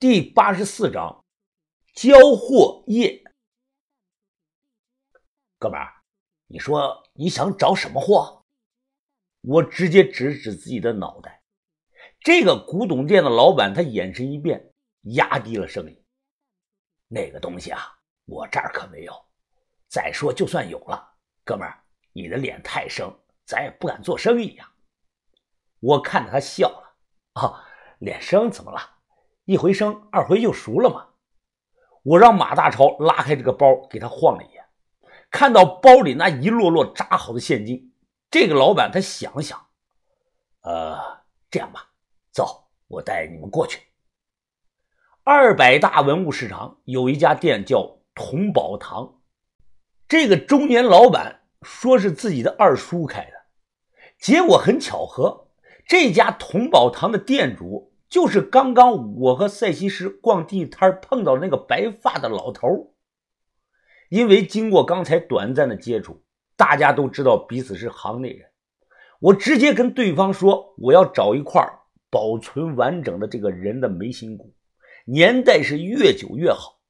第八十四章交货夜。哥们儿，你说你想找什么货？我直接指指自己的脑袋。这个古董店的老板他眼神一变，压低了声音：“那个东西啊，我这儿可没有。再说，就算有了，哥们儿，你的脸太生，咱也不敢做生意呀。”我看着他笑了：“啊，脸生怎么了？”一回生，二回就熟了嘛。我让马大超拉开这个包，给他晃了一眼，看到包里那一摞摞扎好的现金。这个老板他想了想，呃，这样吧，走，我带你们过去。二百大文物市场有一家店叫同宝堂，这个中年老板说是自己的二叔开的，结果很巧合，这家同宝堂的店主。就是刚刚我和赛西施逛地摊碰到那个白发的老头，因为经过刚才短暂的接触，大家都知道彼此是行内人。我直接跟对方说，我要找一块保存完整的这个人的眉心骨，年代是越久越好。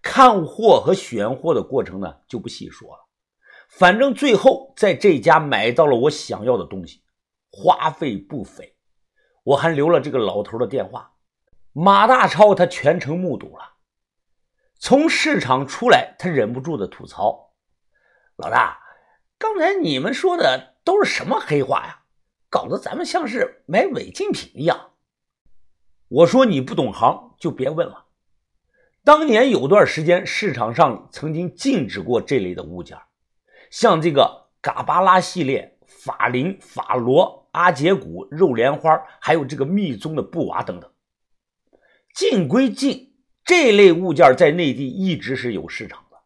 看货和选货的过程呢，就不细说了。反正最后在这家买到了我想要的东西，花费不菲。我还留了这个老头的电话，马大超他全程目睹了。从市场出来，他忍不住的吐槽：“老大，刚才你们说的都是什么黑话呀？搞得咱们像是买违禁品一样。”我说：“你不懂行就别问了。当年有段时间，市场上曾经禁止过这类的物件，像这个嘎巴拉系列、法林、法罗。”阿杰古、肉莲花，还有这个密宗的布娃等等，禁归禁，这类物件在内地一直是有市场的，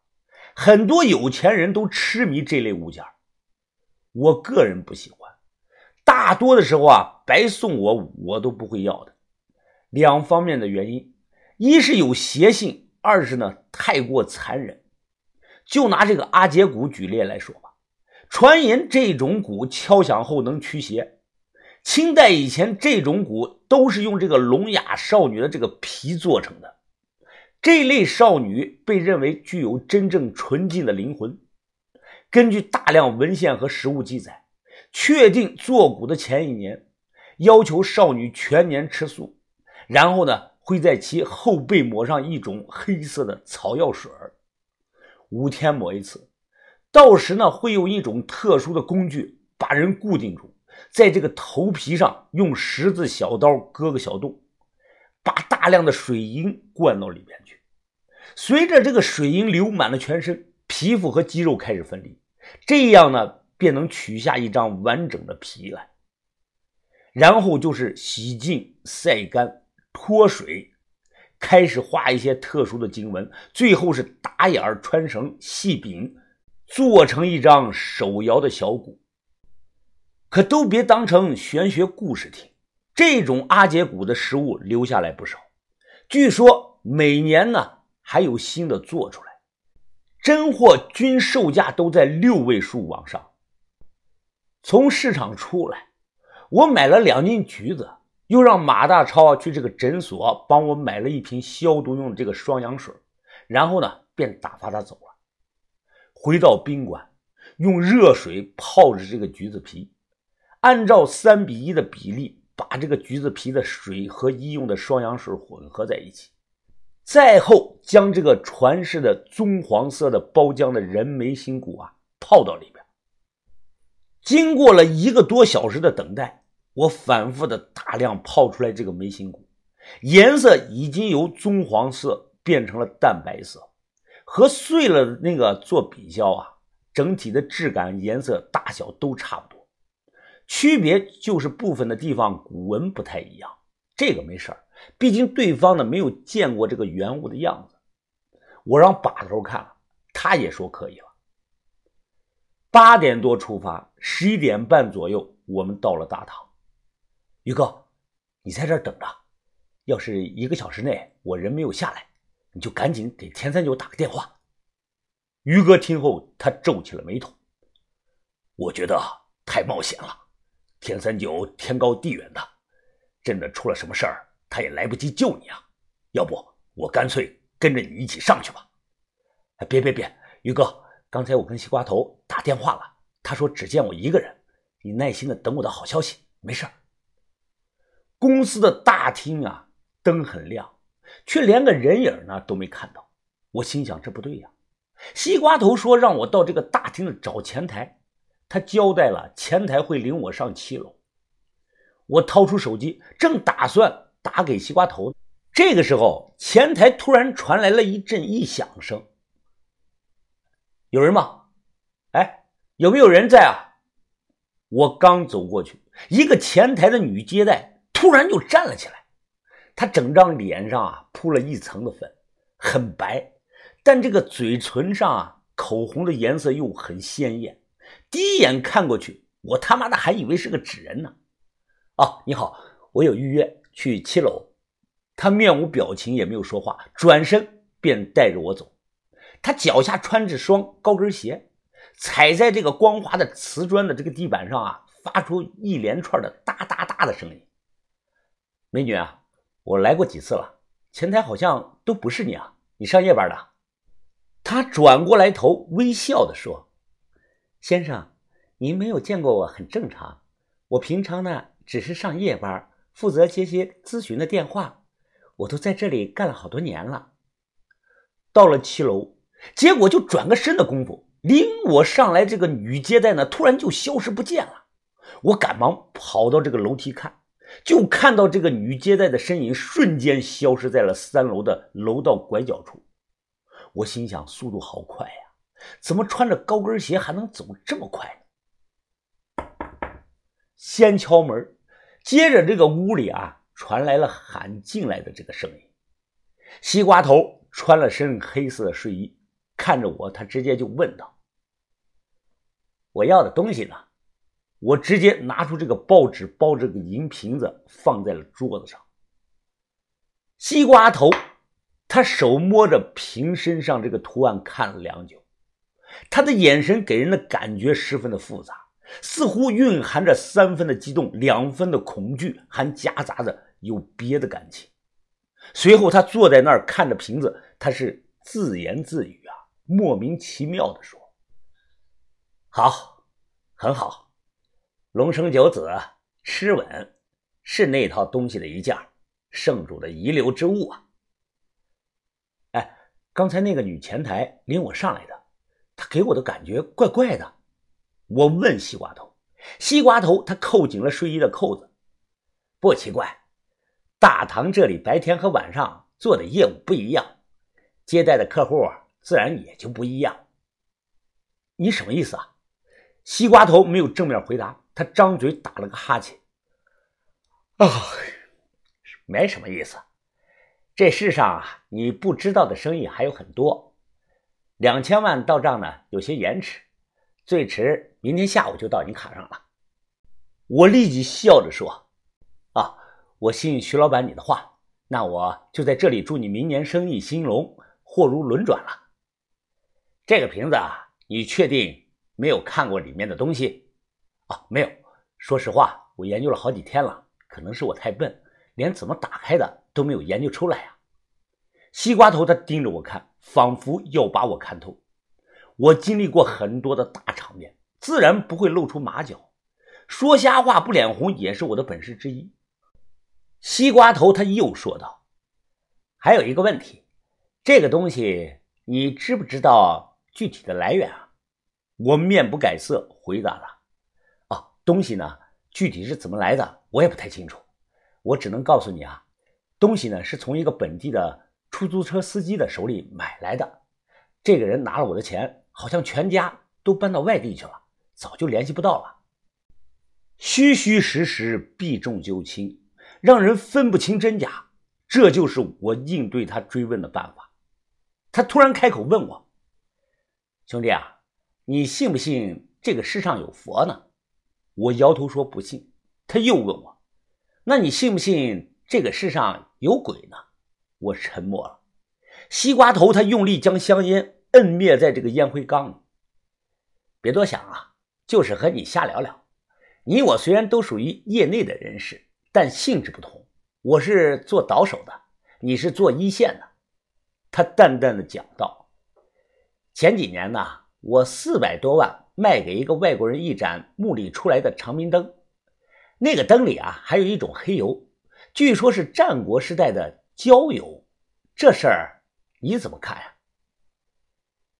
很多有钱人都痴迷这类物件。我个人不喜欢，大多的时候啊，白送我我都不会要的。两方面的原因，一是有邪性，二是呢太过残忍。就拿这个阿杰古举例来说吧，传言这种鼓敲响后能驱邪。清代以前，这种鼓都是用这个聋哑少女的这个皮做成的。这类少女被认为具有真正纯净的灵魂。根据大量文献和实物记载，确定做鼓的前一年，要求少女全年吃素，然后呢，会在其后背抹上一种黑色的草药水五天抹一次。到时呢，会用一种特殊的工具把人固定住。在这个头皮上用十字小刀割个小洞，把大量的水银灌到里边去。随着这个水银流满了全身，皮肤和肌肉开始分离，这样呢便能取下一张完整的皮来。然后就是洗净、晒干、脱水，开始画一些特殊的经文，最后是打眼穿绳、细柄，做成一张手摇的小鼓。可都别当成玄学故事听，这种阿杰古的食物留下来不少，据说每年呢还有新的做出来，真货均售价都在六位数往上。从市场出来，我买了两斤橘子，又让马大超去这个诊所帮我买了一瓶消毒用的这个双氧水，然后呢便打发他走了。回到宾馆，用热水泡着这个橘子皮。按照三比一的比例，把这个橘子皮的水和医用的双氧水混合在一起，再后将这个传世的棕黄色的包浆的人眉心骨啊泡到里边。经过了一个多小时的等待，我反复的大量泡出来这个眉心骨，颜色已经由棕黄色变成了淡白色，和碎了的那个做比较啊，整体的质感、颜色、大小都差不多。区别就是部分的地方古文不太一样，这个没事儿，毕竟对方呢没有见过这个原物的样子。我让把头看了，他也说可以了。八点多出发，十一点半左右我们到了大堂。于哥，你在这儿等着，要是一个小时内我人没有下来，你就赶紧给田三九打个电话。于哥听后，他皱起了眉头，我觉得太冒险了。田三九天高地远的，真的出了什么事儿，他也来不及救你啊！要不我干脆跟着你一起上去吧。别别别，于哥，刚才我跟西瓜头打电话了，他说只见我一个人，你耐心的等我的好消息，没事公司的大厅啊，灯很亮，却连个人影呢都没看到。我心想，这不对呀。西瓜头说让我到这个大厅的找前台，他交代了前台会领我上七楼。我掏出手机，正打算打给西瓜头，这个时候前台突然传来了一阵异响声。有人吗？哎，有没有人在啊？我刚走过去，一个前台的女接待突然就站了起来，她整张脸上啊铺了一层的粉，很白，但这个嘴唇上啊口红的颜色又很鲜艳。第一眼看过去，我他妈的还以为是个纸人呢。哦，你好，我有预约去七楼。他面无表情，也没有说话，转身便带着我走。他脚下穿着双高跟鞋，踩在这个光滑的瓷砖的这个地板上啊，发出一连串的哒哒哒的声音。美女啊，我来过几次了，前台好像都不是你啊，你上夜班的？他转过来头，微笑的说：“先生，您没有见过我很正常。我平常呢只是上夜班，负责接些咨询的电话。我都在这里干了好多年了。”到了七楼。结果就转个身的功夫，领我上来这个女接待呢，突然就消失不见了。我赶忙跑到这个楼梯看，就看到这个女接待的身影瞬间消失在了三楼的楼道拐角处。我心想，速度好快呀，怎么穿着高跟鞋还能走这么快呢？先敲门，接着这个屋里啊传来了喊进来的这个声音。西瓜头穿了身黑色的睡衣。看着我，他直接就问道：“我要的东西呢？”我直接拿出这个报纸包着个银瓶子放在了桌子上。西瓜头，他手摸着瓶身上这个图案看了良久，他的眼神给人的感觉十分的复杂，似乎蕴含着三分的激动，两分的恐惧，还夹杂着有别的感情。随后，他坐在那儿看着瓶子，他是自言自语啊。莫名其妙的说：“好，很好，龙生九子，吃稳，是那套东西的一件，圣主的遗留之物啊。”哎，刚才那个女前台领我上来的，他给我的感觉怪怪的。我问西瓜头，西瓜头他扣紧了睡衣的扣子，不奇怪，大堂这里白天和晚上做的业务不一样，接待的客户。自然也就不一样。你什么意思啊？西瓜头没有正面回答，他张嘴打了个哈欠。啊，没什么意思。这世上啊，你不知道的生意还有很多。两千万到账呢，有些延迟，最迟明天下午就到你卡上了。我立即笑着说：“啊，我信徐老板你的话，那我就在这里祝你明年生意兴隆，货如轮转了。”这个瓶子啊，你确定没有看过里面的东西？啊，没有。说实话，我研究了好几天了，可能是我太笨，连怎么打开的都没有研究出来呀。西瓜头他盯着我看，仿佛要把我看透。我经历过很多的大场面，自然不会露出马脚，说瞎话不脸红也是我的本事之一。西瓜头他又说道：“还有一个问题，这个东西你知不知道？”具体的来源啊，我面不改色回答了。啊，东西呢，具体是怎么来的，我也不太清楚。我只能告诉你啊，东西呢是从一个本地的出租车司机的手里买来的。这个人拿了我的钱，好像全家都搬到外地去了，早就联系不到了。虚虚实实，避重就轻，让人分不清真假。这就是我应对他追问的办法。他突然开口问我。兄弟啊，你信不信这个世上有佛呢？我摇头说不信。他又问我，那你信不信这个世上有鬼呢？我沉默了。西瓜头他用力将香烟摁灭在这个烟灰缸里。别多想啊就是和你瞎聊聊。你我虽然都属于业内的人士但性质不同。我是做倒手的你是做一线的。他淡淡的讲道。前几年呢我四百多万卖给一个外国人一盏墓里出来的长明灯。那个灯里啊还有一种黑油据说是战国时代的交友这事儿你怎么看呀？